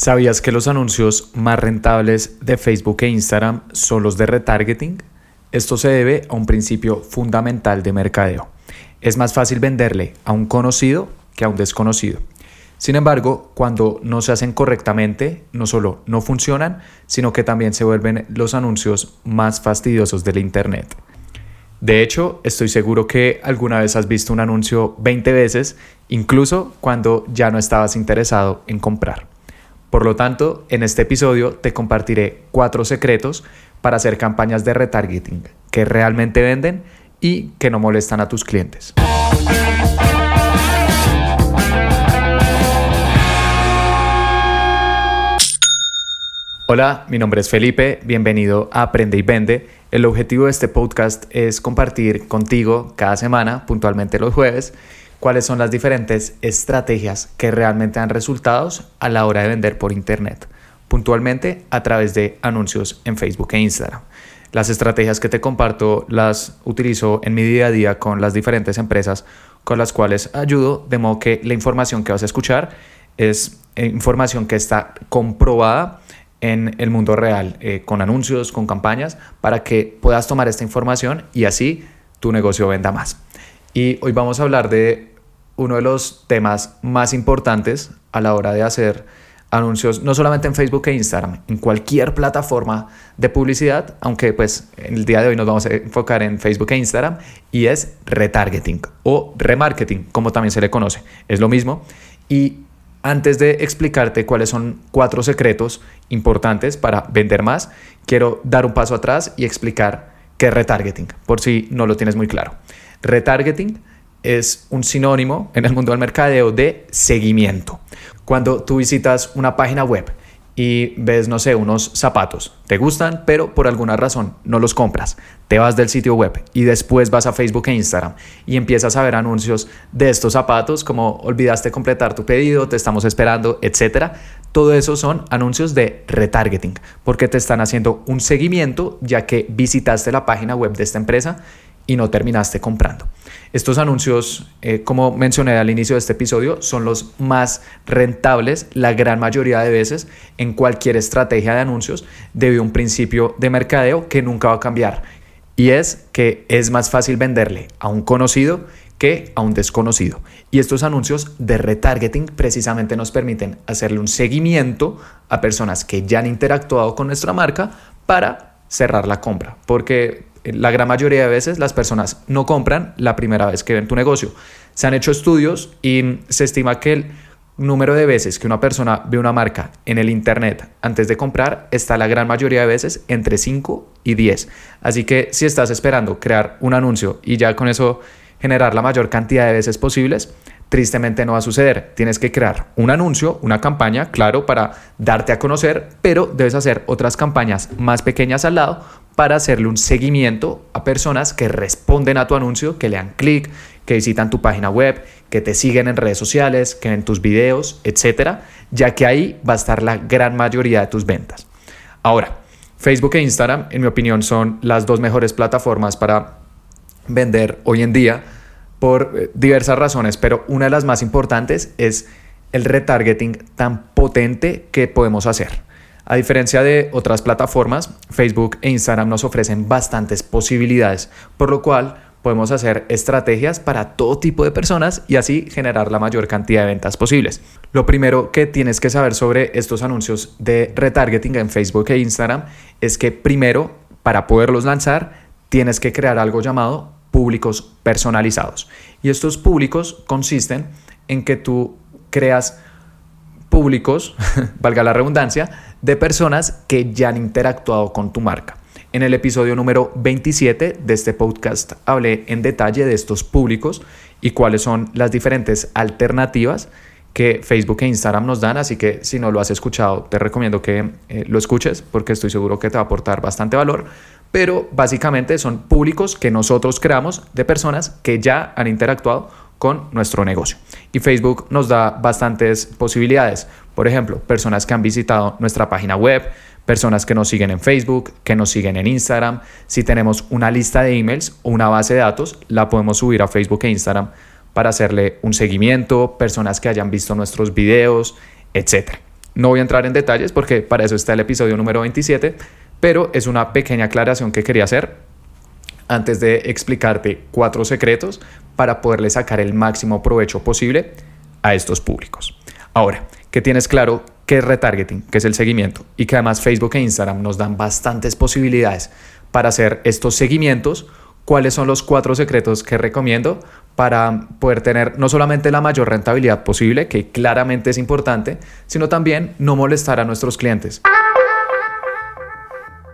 ¿Sabías que los anuncios más rentables de Facebook e Instagram son los de retargeting? Esto se debe a un principio fundamental de mercadeo. Es más fácil venderle a un conocido que a un desconocido. Sin embargo, cuando no se hacen correctamente, no solo no funcionan, sino que también se vuelven los anuncios más fastidiosos del Internet. De hecho, estoy seguro que alguna vez has visto un anuncio 20 veces, incluso cuando ya no estabas interesado en comprar. Por lo tanto, en este episodio te compartiré cuatro secretos para hacer campañas de retargeting que realmente venden y que no molestan a tus clientes. Hola, mi nombre es Felipe, bienvenido a Aprende y Vende. El objetivo de este podcast es compartir contigo cada semana, puntualmente los jueves, cuáles son las diferentes estrategias que realmente dan resultados a la hora de vender por Internet, puntualmente a través de anuncios en Facebook e Instagram. Las estrategias que te comparto las utilizo en mi día a día con las diferentes empresas con las cuales ayudo, de modo que la información que vas a escuchar es eh, información que está comprobada en el mundo real, eh, con anuncios, con campañas, para que puedas tomar esta información y así tu negocio venda más. Y hoy vamos a hablar de uno de los temas más importantes a la hora de hacer anuncios, no solamente en Facebook e Instagram, en cualquier plataforma de publicidad, aunque pues en el día de hoy nos vamos a enfocar en Facebook e Instagram, y es retargeting o remarketing, como también se le conoce. Es lo mismo. Y antes de explicarte cuáles son cuatro secretos importantes para vender más, quiero dar un paso atrás y explicar qué es retargeting, por si no lo tienes muy claro. Retargeting es un sinónimo en el mundo del mercadeo de seguimiento. Cuando tú visitas una página web y ves, no sé, unos zapatos, te gustan, pero por alguna razón no los compras, te vas del sitio web y después vas a Facebook e Instagram y empiezas a ver anuncios de estos zapatos como olvidaste completar tu pedido, te estamos esperando, etcétera. Todo eso son anuncios de retargeting, porque te están haciendo un seguimiento ya que visitaste la página web de esta empresa y no terminaste comprando. Estos anuncios, eh, como mencioné al inicio de este episodio, son los más rentables la gran mayoría de veces en cualquier estrategia de anuncios debido a un principio de mercadeo que nunca va a cambiar. Y es que es más fácil venderle a un conocido que a un desconocido. Y estos anuncios de retargeting precisamente nos permiten hacerle un seguimiento a personas que ya han interactuado con nuestra marca para cerrar la compra. Porque la gran mayoría de veces las personas no compran la primera vez que ven tu negocio. Se han hecho estudios y se estima que el número de veces que una persona ve una marca en el Internet antes de comprar está la gran mayoría de veces entre 5 y 10. Así que si estás esperando crear un anuncio y ya con eso generar la mayor cantidad de veces posibles, tristemente no va a suceder. Tienes que crear un anuncio, una campaña, claro, para darte a conocer, pero debes hacer otras campañas más pequeñas al lado para hacerle un seguimiento a personas que responden a tu anuncio, que le dan clic, que visitan tu página web, que te siguen en redes sociales, que ven tus videos, etcétera, ya que ahí va a estar la gran mayoría de tus ventas. Ahora, Facebook e Instagram, en mi opinión, son las dos mejores plataformas para vender hoy en día por eh, diversas razones, pero una de las más importantes es el retargeting tan potente que podemos hacer. A diferencia de otras plataformas, Facebook e Instagram nos ofrecen bastantes posibilidades, por lo cual podemos hacer estrategias para todo tipo de personas y así generar la mayor cantidad de ventas posibles. Lo primero que tienes que saber sobre estos anuncios de retargeting en Facebook e Instagram es que primero, para poderlos lanzar, tienes que crear algo llamado públicos personalizados. Y estos públicos consisten en que tú creas públicos, valga la redundancia, de personas que ya han interactuado con tu marca. En el episodio número 27 de este podcast hablé en detalle de estos públicos y cuáles son las diferentes alternativas que Facebook e Instagram nos dan, así que si no lo has escuchado, te recomiendo que eh, lo escuches porque estoy seguro que te va a aportar bastante valor pero básicamente son públicos que nosotros creamos de personas que ya han interactuado con nuestro negocio. Y Facebook nos da bastantes posibilidades. Por ejemplo, personas que han visitado nuestra página web, personas que nos siguen en Facebook, que nos siguen en Instagram. Si tenemos una lista de emails o una base de datos, la podemos subir a Facebook e Instagram para hacerle un seguimiento, personas que hayan visto nuestros videos, etc. No voy a entrar en detalles porque para eso está el episodio número 27, pero es una pequeña aclaración que quería hacer antes de explicarte cuatro secretos para poderle sacar el máximo provecho posible a estos públicos. Ahora, que tienes claro qué es retargeting, que es el seguimiento, y que además Facebook e Instagram nos dan bastantes posibilidades para hacer estos seguimientos, cuáles son los cuatro secretos que recomiendo para poder tener no solamente la mayor rentabilidad posible, que claramente es importante, sino también no molestar a nuestros clientes.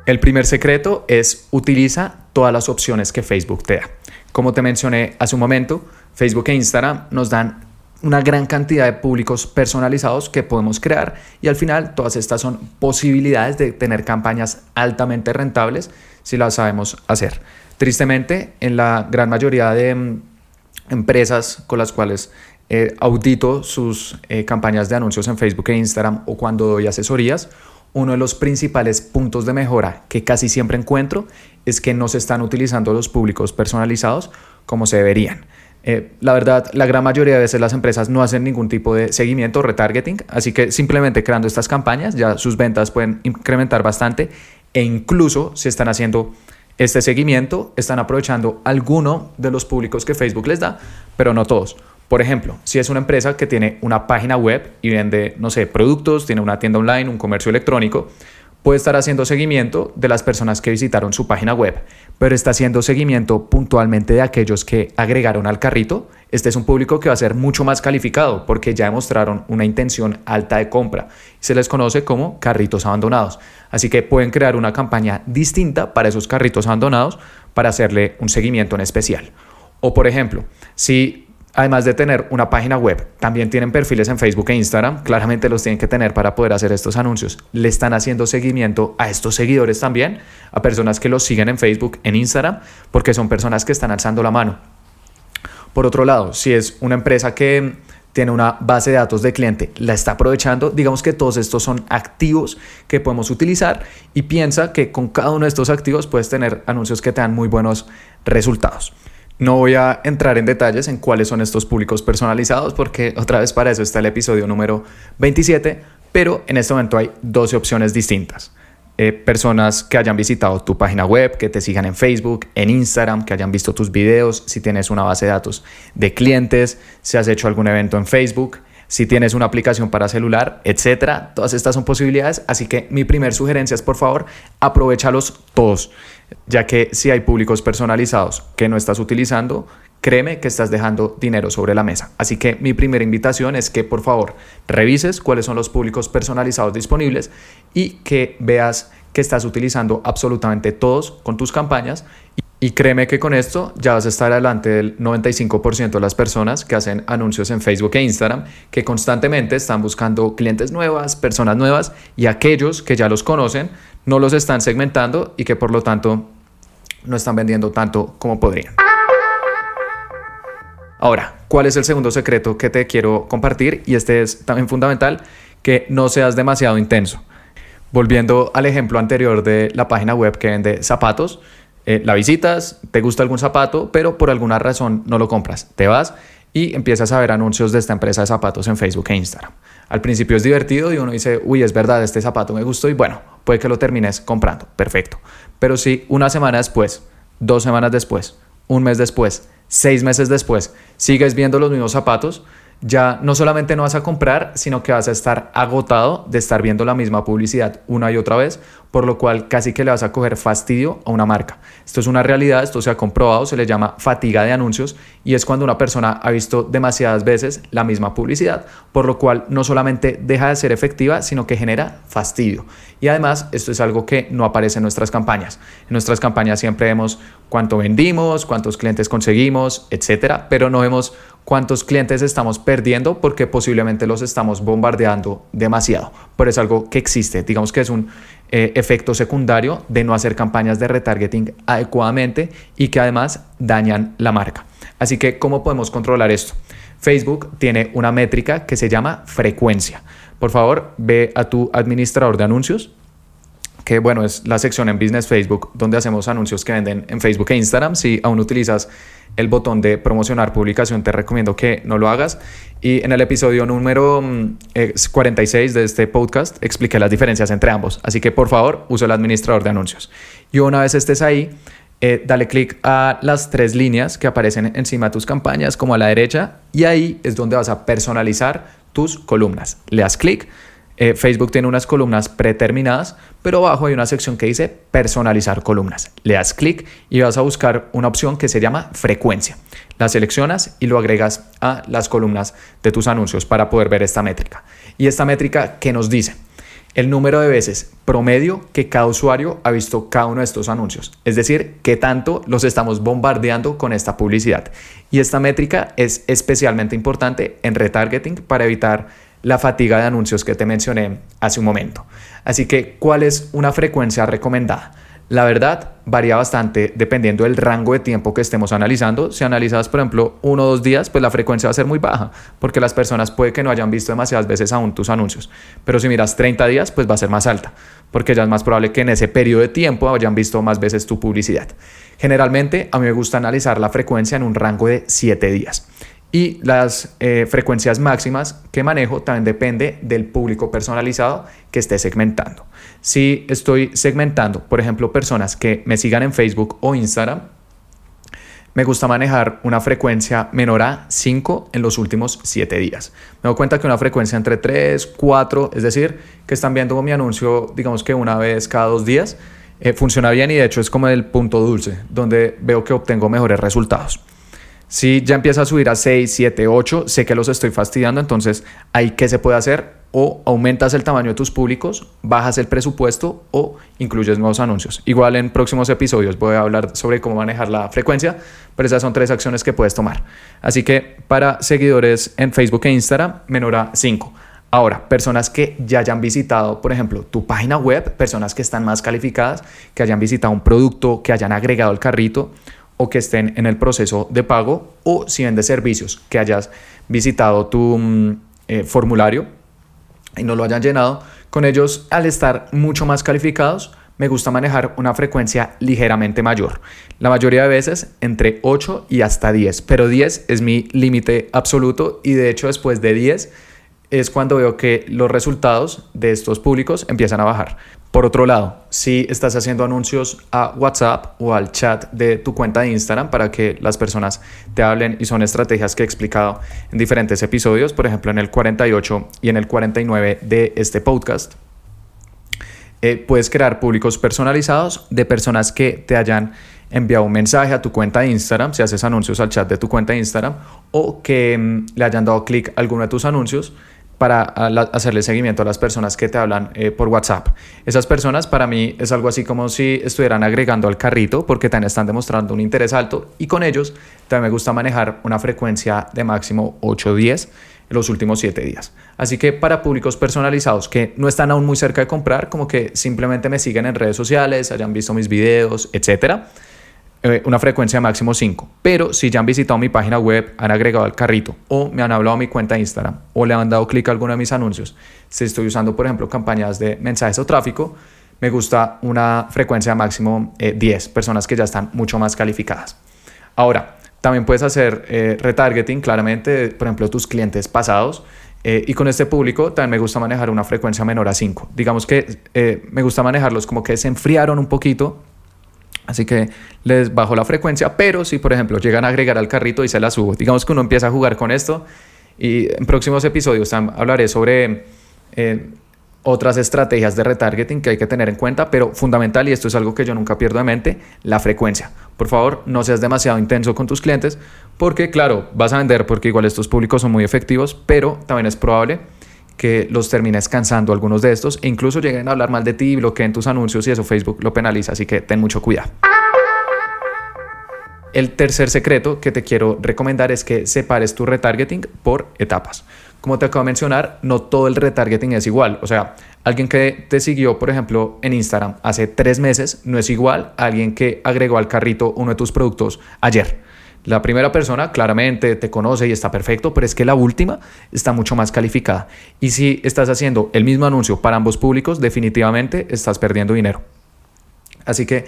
El primer secreto es utiliza todas las opciones que Facebook te da. Como te mencioné hace un momento, Facebook e Instagram nos dan una gran cantidad de públicos personalizados que podemos crear y al final todas estas son posibilidades de tener campañas altamente rentables si las sabemos hacer. Tristemente, en la gran mayoría de mm, empresas con las cuales eh, audito sus eh, campañas de anuncios en Facebook e Instagram o cuando doy asesorías, uno de los principales puntos de mejora que casi siempre encuentro es que no se están utilizando los públicos personalizados como se deberían. Eh, la verdad, la gran mayoría de veces las empresas no hacen ningún tipo de seguimiento o retargeting, así que simplemente creando estas campañas ya sus ventas pueden incrementar bastante e incluso si están haciendo este seguimiento, están aprovechando alguno de los públicos que Facebook les da, pero no todos. Por ejemplo, si es una empresa que tiene una página web y vende, no sé, productos, tiene una tienda online, un comercio electrónico, puede estar haciendo seguimiento de las personas que visitaron su página web, pero está haciendo seguimiento puntualmente de aquellos que agregaron al carrito. Este es un público que va a ser mucho más calificado porque ya demostraron una intención alta de compra. Se les conoce como carritos abandonados. Así que pueden crear una campaña distinta para esos carritos abandonados para hacerle un seguimiento en especial. O por ejemplo, si Además de tener una página web, también tienen perfiles en Facebook e Instagram. Claramente los tienen que tener para poder hacer estos anuncios. Le están haciendo seguimiento a estos seguidores también, a personas que los siguen en Facebook, en Instagram, porque son personas que están alzando la mano. Por otro lado, si es una empresa que tiene una base de datos de cliente, la está aprovechando, digamos que todos estos son activos que podemos utilizar y piensa que con cada uno de estos activos puedes tener anuncios que te dan muy buenos resultados. No voy a entrar en detalles en cuáles son estos públicos personalizados porque otra vez para eso está el episodio número 27, pero en este momento hay 12 opciones distintas. Eh, personas que hayan visitado tu página web, que te sigan en Facebook, en Instagram, que hayan visto tus videos, si tienes una base de datos de clientes, si has hecho algún evento en Facebook, si tienes una aplicación para celular, etcétera. Todas estas son posibilidades, así que mi primer sugerencia es por favor, aprovechalos todos, ya que si hay públicos personalizados que no estás utilizando, créeme que estás dejando dinero sobre la mesa. Así que mi primera invitación es que por favor revises cuáles son los públicos personalizados disponibles y que veas que estás utilizando absolutamente todos con tus campañas y créeme que con esto ya vas a estar adelante del 95% de las personas que hacen anuncios en Facebook e Instagram, que constantemente están buscando clientes nuevas, personas nuevas y aquellos que ya los conocen no los están segmentando y que por lo tanto no están vendiendo tanto como podrían. Ahora, ¿cuál es el segundo secreto que te quiero compartir? Y este es también fundamental, que no seas demasiado intenso. Volviendo al ejemplo anterior de la página web que vende zapatos, eh, la visitas, te gusta algún zapato, pero por alguna razón no lo compras. Te vas y empiezas a ver anuncios de esta empresa de zapatos en Facebook e Instagram. Al principio es divertido y uno dice, uy, es verdad, este zapato me gustó y bueno, puede que lo termines comprando. Perfecto. Pero si una semana después, dos semanas después, un mes después, seis meses después, sigues viendo los mismos zapatos, ya no solamente no vas a comprar, sino que vas a estar agotado de estar viendo la misma publicidad una y otra vez, por lo cual casi que le vas a coger fastidio a una marca. Esto es una realidad, esto se ha comprobado, se le llama fatiga de anuncios y es cuando una persona ha visto demasiadas veces la misma publicidad, por lo cual no solamente deja de ser efectiva, sino que genera fastidio. Y además, esto es algo que no aparece en nuestras campañas. En nuestras campañas siempre vemos cuánto vendimos, cuántos clientes conseguimos, etcétera, pero no vemos cuántos clientes estamos perdiendo porque posiblemente los estamos bombardeando demasiado. Pero es algo que existe, digamos que es un eh, efecto secundario de no hacer campañas de retargeting adecuadamente y que además dañan la marca. Así que, ¿cómo podemos controlar esto? Facebook tiene una métrica que se llama frecuencia. Por favor, ve a tu administrador de anuncios, que bueno, es la sección en Business Facebook donde hacemos anuncios que venden en Facebook e Instagram. Si aún utilizas el botón de promocionar publicación, te recomiendo que no lo hagas. Y en el episodio número 46 mm, de este podcast expliqué las diferencias entre ambos. Así que por favor, usa el administrador de anuncios. Y una vez estés ahí, eh, dale clic a las tres líneas que aparecen encima de tus campañas, como a la derecha, y ahí es donde vas a personalizar tus columnas. Le das clic eh, Facebook tiene unas columnas predeterminadas, pero abajo hay una sección que dice personalizar columnas. Le das clic y vas a buscar una opción que se llama frecuencia. La seleccionas y lo agregas a las columnas de tus anuncios para poder ver esta métrica. Y esta métrica que nos dice el número de veces promedio que cada usuario ha visto cada uno de estos anuncios. Es decir, qué tanto los estamos bombardeando con esta publicidad. Y esta métrica es especialmente importante en retargeting para evitar la fatiga de anuncios que te mencioné hace un momento. Así que, ¿cuál es una frecuencia recomendada? La verdad varía bastante dependiendo del rango de tiempo que estemos analizando. Si analizas, por ejemplo, uno o dos días, pues la frecuencia va a ser muy baja, porque las personas puede que no hayan visto demasiadas veces aún tus anuncios. Pero si miras 30 días, pues va a ser más alta, porque ya es más probable que en ese periodo de tiempo hayan visto más veces tu publicidad. Generalmente, a mí me gusta analizar la frecuencia en un rango de 7 días. Y las eh, frecuencias máximas que manejo también depende del público personalizado que esté segmentando. Si estoy segmentando, por ejemplo, personas que me sigan en Facebook o Instagram, me gusta manejar una frecuencia menor a 5 en los últimos 7 días. Me doy cuenta que una frecuencia entre 3, 4, es decir, que están viendo mi anuncio, digamos que una vez cada dos días, eh, funciona bien y de hecho es como el punto dulce, donde veo que obtengo mejores resultados. Si ya empieza a subir a 6, 7, 8, sé que los estoy fastidiando, entonces ahí qué se puede hacer o aumentas el tamaño de tus públicos, bajas el presupuesto o incluyes nuevos anuncios. Igual en próximos episodios voy a hablar sobre cómo manejar la frecuencia, pero esas son tres acciones que puedes tomar. Así que para seguidores en Facebook e Instagram, menor a 5. Ahora, personas que ya hayan visitado, por ejemplo, tu página web, personas que están más calificadas, que hayan visitado un producto, que hayan agregado el carrito que estén en el proceso de pago o si vendes servicios, que hayas visitado tu mm, eh, formulario y no lo hayan llenado, con ellos al estar mucho más calificados, me gusta manejar una frecuencia ligeramente mayor. La mayoría de veces entre 8 y hasta 10, pero 10 es mi límite absoluto y de hecho después de 10 es cuando veo que los resultados de estos públicos empiezan a bajar. Por otro lado, si estás haciendo anuncios a WhatsApp o al chat de tu cuenta de Instagram para que las personas te hablen y son estrategias que he explicado en diferentes episodios, por ejemplo en el 48 y en el 49 de este podcast, eh, puedes crear públicos personalizados de personas que te hayan enviado un mensaje a tu cuenta de Instagram, si haces anuncios al chat de tu cuenta de Instagram, o que mm, le hayan dado clic a alguno de tus anuncios para hacerle seguimiento a las personas que te hablan eh, por WhatsApp. Esas personas para mí es algo así como si estuvieran agregando al carrito porque también están demostrando un interés alto y con ellos también me gusta manejar una frecuencia de máximo 8 o 10 en los últimos 7 días. Así que para públicos personalizados que no están aún muy cerca de comprar, como que simplemente me siguen en redes sociales, hayan visto mis videos, etcétera eh, una frecuencia máximo 5. Pero si ya han visitado mi página web, han agregado al carrito o me han hablado a mi cuenta de Instagram o le han dado clic a alguno de mis anuncios, si estoy usando, por ejemplo, campañas de mensajes o tráfico, me gusta una frecuencia máximo 10, eh, personas que ya están mucho más calificadas. Ahora, también puedes hacer eh, retargeting claramente, por ejemplo, tus clientes pasados. y con este público también me gusta manejar una frecuencia menor a 5. Digamos que me gusta manejarlos como que se enfriaron un poquito Así que les bajo la frecuencia, pero si por ejemplo llegan a agregar al carrito y se la subo, digamos que uno empieza a jugar con esto y en próximos episodios hablaré sobre eh, otras estrategias de retargeting que hay que tener en cuenta, pero fundamental, y esto es algo que yo nunca pierdo de mente, la frecuencia. Por favor, no seas demasiado intenso con tus clientes, porque claro, vas a vender porque igual estos públicos son muy efectivos, pero también es probable que los termines cansando algunos de estos e incluso lleguen a hablar mal de ti y bloqueen tus anuncios y eso Facebook lo penaliza, así que ten mucho cuidado. El tercer secreto que te quiero recomendar es que separes tu retargeting por etapas. Como te acabo de mencionar, no todo el retargeting es igual. O sea, alguien que te siguió, por ejemplo, en Instagram hace tres meses no es igual a alguien que agregó al carrito uno de tus productos ayer. La primera persona claramente te conoce y está perfecto, pero es que la última está mucho más calificada. Y si estás haciendo el mismo anuncio para ambos públicos, definitivamente estás perdiendo dinero. Así que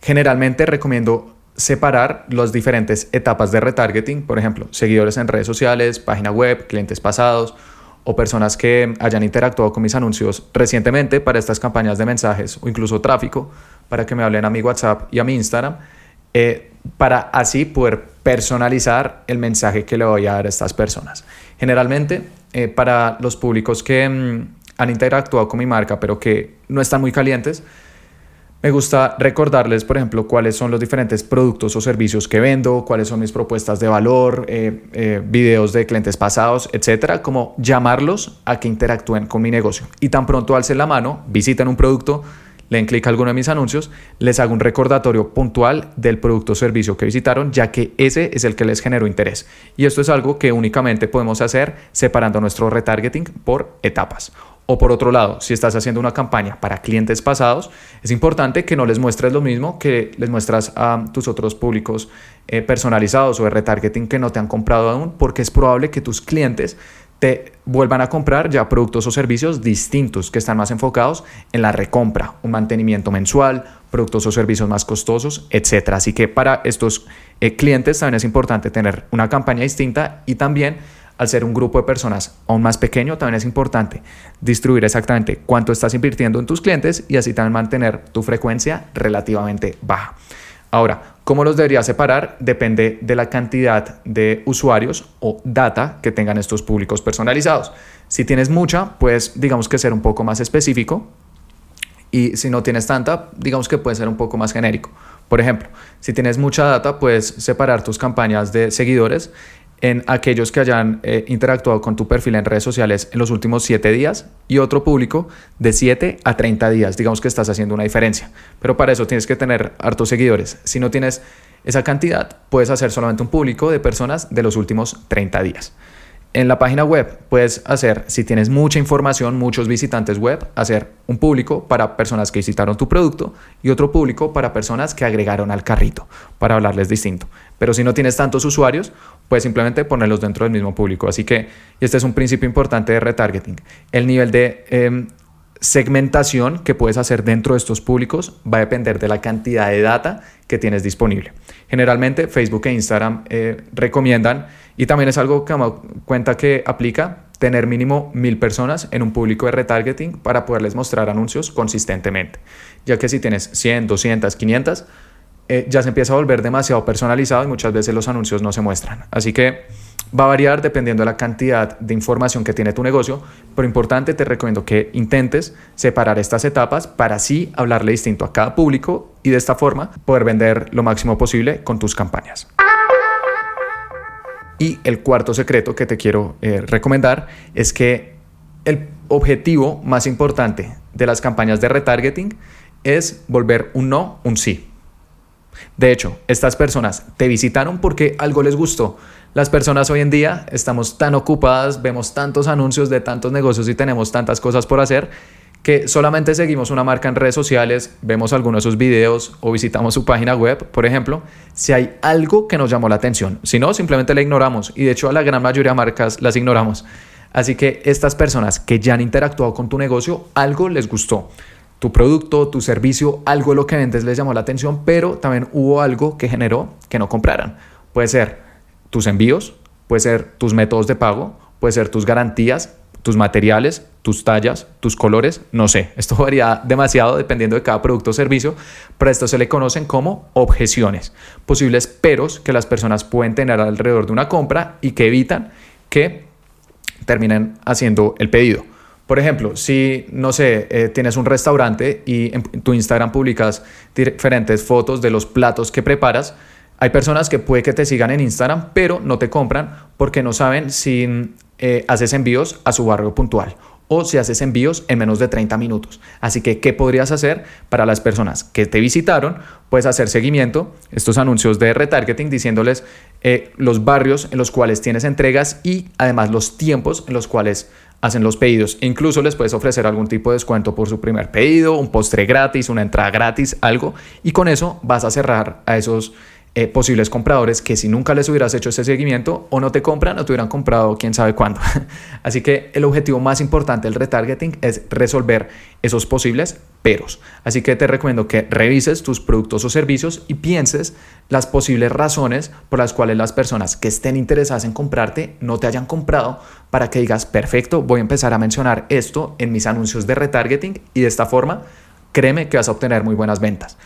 generalmente recomiendo separar las diferentes etapas de retargeting, por ejemplo, seguidores en redes sociales, página web, clientes pasados o personas que hayan interactuado con mis anuncios recientemente para estas campañas de mensajes o incluso tráfico, para que me hablen a mi WhatsApp y a mi Instagram, eh, para así poder personalizar el mensaje que le voy a dar a estas personas. Generalmente, eh, para los públicos que mm, han interactuado con mi marca, pero que no están muy calientes, me gusta recordarles, por ejemplo, cuáles son los diferentes productos o servicios que vendo, cuáles son mis propuestas de valor, eh, videos de clientes pasados, etcétera, como llamarlos a que interactúen con mi negocio. Y tan pronto alcen la mano, visiten un producto, le den clic a alguno de mis anuncios, les hago un recordatorio puntual del producto o servicio que visitaron, ya que ese es el que les generó interés. Y esto es algo que únicamente podemos hacer separando nuestro retargeting por etapas. O por otro lado, si estás haciendo una campaña para clientes pasados, es importante que no les muestres lo mismo que les muestras a tus otros públicos eh, personalizados o de retargeting que no te han comprado aún, porque es probable que tus clientes te vuelvan a comprar ya productos o servicios distintos que están más enfocados en la recompra, un mantenimiento mensual, productos o servicios más costosos, etc. Así que para estos eh, clientes también es importante tener una campaña distinta y también al ser un grupo de personas aún más pequeño, también es importante distribuir exactamente cuánto estás invirtiendo en tus clientes y así también mantener tu frecuencia relativamente baja. Ahora, ¿cómo los deberías separar? Depende de la cantidad de usuarios o data que tengan estos públicos personalizados. Si tienes mucha, pues digamos que ser un poco más específico y si no tienes tanta, digamos que puede ser un poco más genérico. Por ejemplo, si tienes mucha data, puedes separar tus campañas de seguidores en aquellos que hayan eh, interactuado con tu perfil en redes sociales en los últimos 7 días y otro público de 7 a 30 días. Digamos que estás haciendo una diferencia. Pero para eso tienes que tener hartos seguidores. Si no tienes esa cantidad, puedes hacer solamente un público de personas de los últimos 30 días. En la página web puedes hacer, si tienes mucha información, muchos visitantes web, hacer un público para personas que visitaron tu producto y otro público para personas que agregaron al carrito, para hablarles distinto. Pero si no tienes tantos usuarios, puedes simplemente ponerlos dentro del mismo público. Así que este es un principio importante de retargeting. El nivel de em, segmentación que puedes hacer dentro de estos públicos va a depender de la cantidad de data que tienes disponible. Generalmente Facebook e Instagram eh, recomiendan, y también es algo que me cuenta que aplica, tener mínimo mil personas en un público de retargeting para poderles mostrar anuncios consistentemente. Ya que si tienes 100, 200, 500, eh, ya se empieza a volver demasiado personalizado y muchas veces los anuncios no se muestran. Así que va a variar dependiendo de la cantidad de información que tiene tu negocio, pero importante te recomiendo que intentes separar estas etapas para así hablarle distinto a cada público y de esta forma poder vender lo máximo posible con tus campañas. Y el cuarto secreto que te quiero eh, recomendar es que el objetivo más importante de las campañas de retargeting es volver un no un sí. De hecho, estas personas te visitaron porque algo les gustó. Las personas hoy en día estamos tan ocupadas, vemos tantos anuncios de tantos negocios y tenemos tantas cosas por hacer que solamente seguimos una marca en redes sociales, vemos algunos de sus videos o visitamos su página web, por ejemplo, si hay algo que nos llamó la atención. Si no, simplemente la ignoramos y de hecho a la gran mayoría de marcas las ignoramos. Así que estas personas que ya han interactuado con tu negocio, algo les gustó tu producto, tu servicio, algo de lo que vendes les llamó la atención, pero también hubo algo que generó que no compraran. Puede ser tus envíos, puede ser tus métodos de pago, puede ser tus garantías, tus materiales, tus tallas, tus colores, no sé. Esto varía demasiado dependiendo de cada producto o servicio, pero esto se le conocen como objeciones, posibles peros que las personas pueden tener alrededor de una compra y que evitan que terminen haciendo el pedido. Por ejemplo, si, no sé, eh, tienes un restaurante y en tu Instagram publicas diferentes fotos de los platos que preparas, hay personas que puede que te sigan en Instagram, pero no te compran porque no saben si eh, haces envíos a su barrio puntual o si haces envíos en menos de 30 minutos. Así que, ¿qué podrías hacer para las personas que te visitaron? Puedes hacer seguimiento, estos anuncios de retargeting, diciéndoles eh, los barrios en los cuales tienes entregas y además los tiempos en los cuales hacen los pedidos. incluso les puedes ofrecer algún tipo de descuento por su primer pedido, un postre gratis, una entrada gratis, algo. Y con eso vas a cerrar a esos eh, posibles compradores que si nunca les hubieras hecho ese seguimiento o no te compran o te hubieran comprado quién sabe cuándo. Así que el objetivo más importante del retargeting es resolver esos posibles peros. Así que te recomiendo que revises tus productos o servicios y pienses las posibles razones por las cuales las personas que estén interesadas en comprarte no te hayan comprado para que digas, perfecto, voy a empezar a mencionar esto en mis anuncios de retargeting y de esta forma créeme que vas a obtener muy buenas ventas.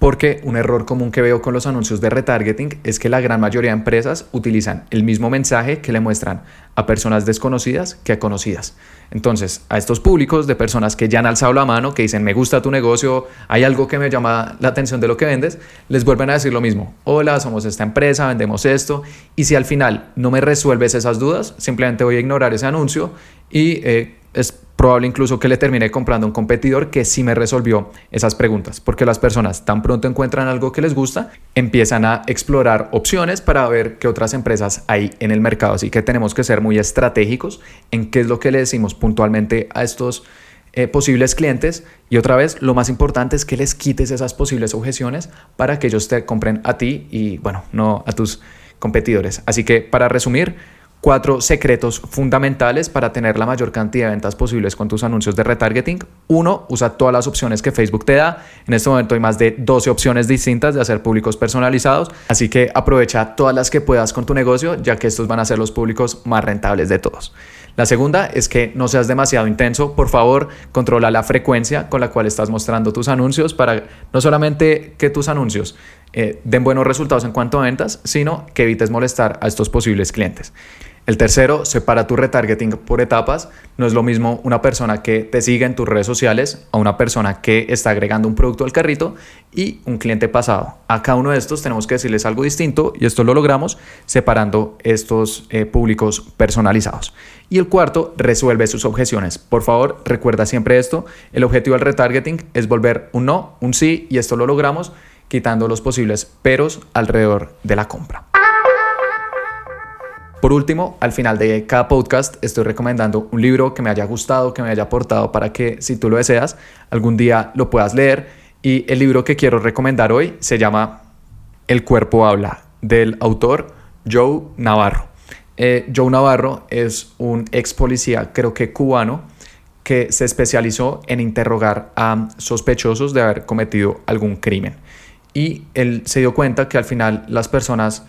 Porque un error común que veo con los anuncios de retargeting es que la gran mayoría de empresas utilizan el mismo mensaje que le muestran a personas desconocidas que a conocidas. Entonces, a estos públicos de personas que ya han alzado la mano, que dicen, me gusta tu negocio, hay algo que me llama la atención de lo que vendes, les vuelven a decir lo mismo. Hola, somos esta empresa, vendemos esto. Y si al final no me resuelves esas dudas, simplemente voy a ignorar ese anuncio y eh, es probable incluso que le termine comprando un competidor que sí me resolvió esas preguntas, porque las personas tan pronto encuentran algo que les gusta, empiezan a explorar opciones para ver qué otras empresas hay en el mercado. Así que tenemos que ser muy estratégicos en qué es lo que le decimos puntualmente a estos eh, posibles clientes y otra vez lo más importante es que les quites esas posibles objeciones para que ellos te compren a ti y bueno, no a tus competidores. Así que para resumir, cuatro secretos fundamentales para tener la mayor cantidad de ventas posibles con tus anuncios de retargeting. Uno, usa todas las opciones que Facebook te da. En este momento hay más de 12 opciones distintas de hacer públicos personalizados, así que aprovecha todas las que puedas con tu negocio, ya que estos van a ser los públicos más rentables de todos. La segunda es que no seas demasiado intenso. Por favor, controla la frecuencia con la cual estás mostrando tus anuncios para no solamente que tus anuncios eh, den buenos resultados en cuanto a ventas, sino que evites molestar a estos posibles clientes. El tercero, separa tu retargeting por etapas. No es lo mismo una persona que te sigue en tus redes sociales a una persona que está agregando un producto al carrito y un cliente pasado. A cada uno de estos tenemos que decirles algo distinto y esto lo logramos separando estos eh, públicos personalizados. Y el cuarto, resuelve sus objeciones. Por favor, recuerda siempre esto. El objetivo del retargeting es volver un no, un sí y esto lo logramos quitando los posibles peros alrededor de la compra. Por último, al final de cada podcast estoy recomendando un libro que me haya gustado, que me haya aportado para que si tú lo deseas, algún día lo puedas leer. Y el libro que quiero recomendar hoy se llama El cuerpo habla, del autor Joe Navarro. Eh, Joe Navarro es un ex policía, creo que cubano, que se especializó en interrogar a sospechosos de haber cometido algún crimen. Y él se dio cuenta que al final las personas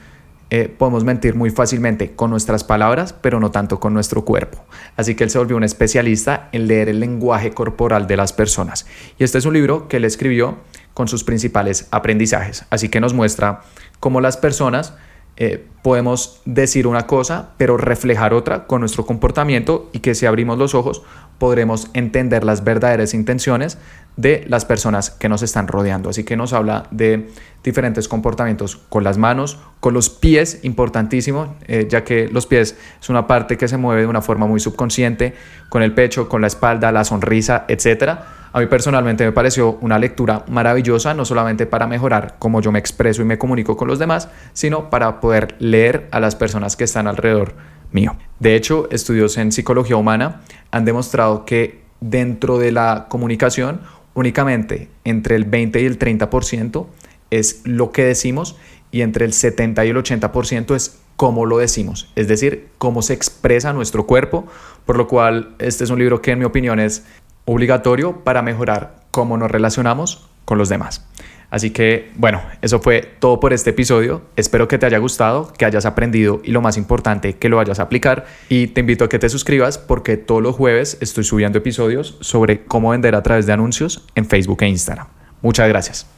eh, podemos mentir muy fácilmente con nuestras palabras, pero no tanto con nuestro cuerpo. Así que él se volvió un especialista en leer el lenguaje corporal de las personas. Y este es un libro que él escribió con sus principales aprendizajes. Así que nos muestra cómo las personas eh, podemos decir una cosa, pero reflejar otra con nuestro comportamiento y que si abrimos los ojos podremos entender las verdaderas intenciones de las personas que nos están rodeando. Así que nos habla de diferentes comportamientos con las manos, con los pies, importantísimo, eh, ya que los pies es una parte que se mueve de una forma muy subconsciente, con el pecho, con la espalda, la sonrisa, etc. A mí personalmente me pareció una lectura maravillosa, no solamente para mejorar cómo yo me expreso y me comunico con los demás, sino para poder leer a las personas que están alrededor mío. De hecho, estudios en psicología humana han demostrado que dentro de la comunicación únicamente entre el 20 y el 30% es lo que decimos y entre el 70 y el 80% es cómo lo decimos, es decir, cómo se expresa nuestro cuerpo, por lo cual este es un libro que en mi opinión es obligatorio para mejorar cómo nos relacionamos con los demás. Así que bueno, eso fue todo por este episodio. Espero que te haya gustado, que hayas aprendido y lo más importante, que lo vayas a aplicar. Y te invito a que te suscribas porque todos los jueves estoy subiendo episodios sobre cómo vender a través de anuncios en Facebook e Instagram. Muchas gracias.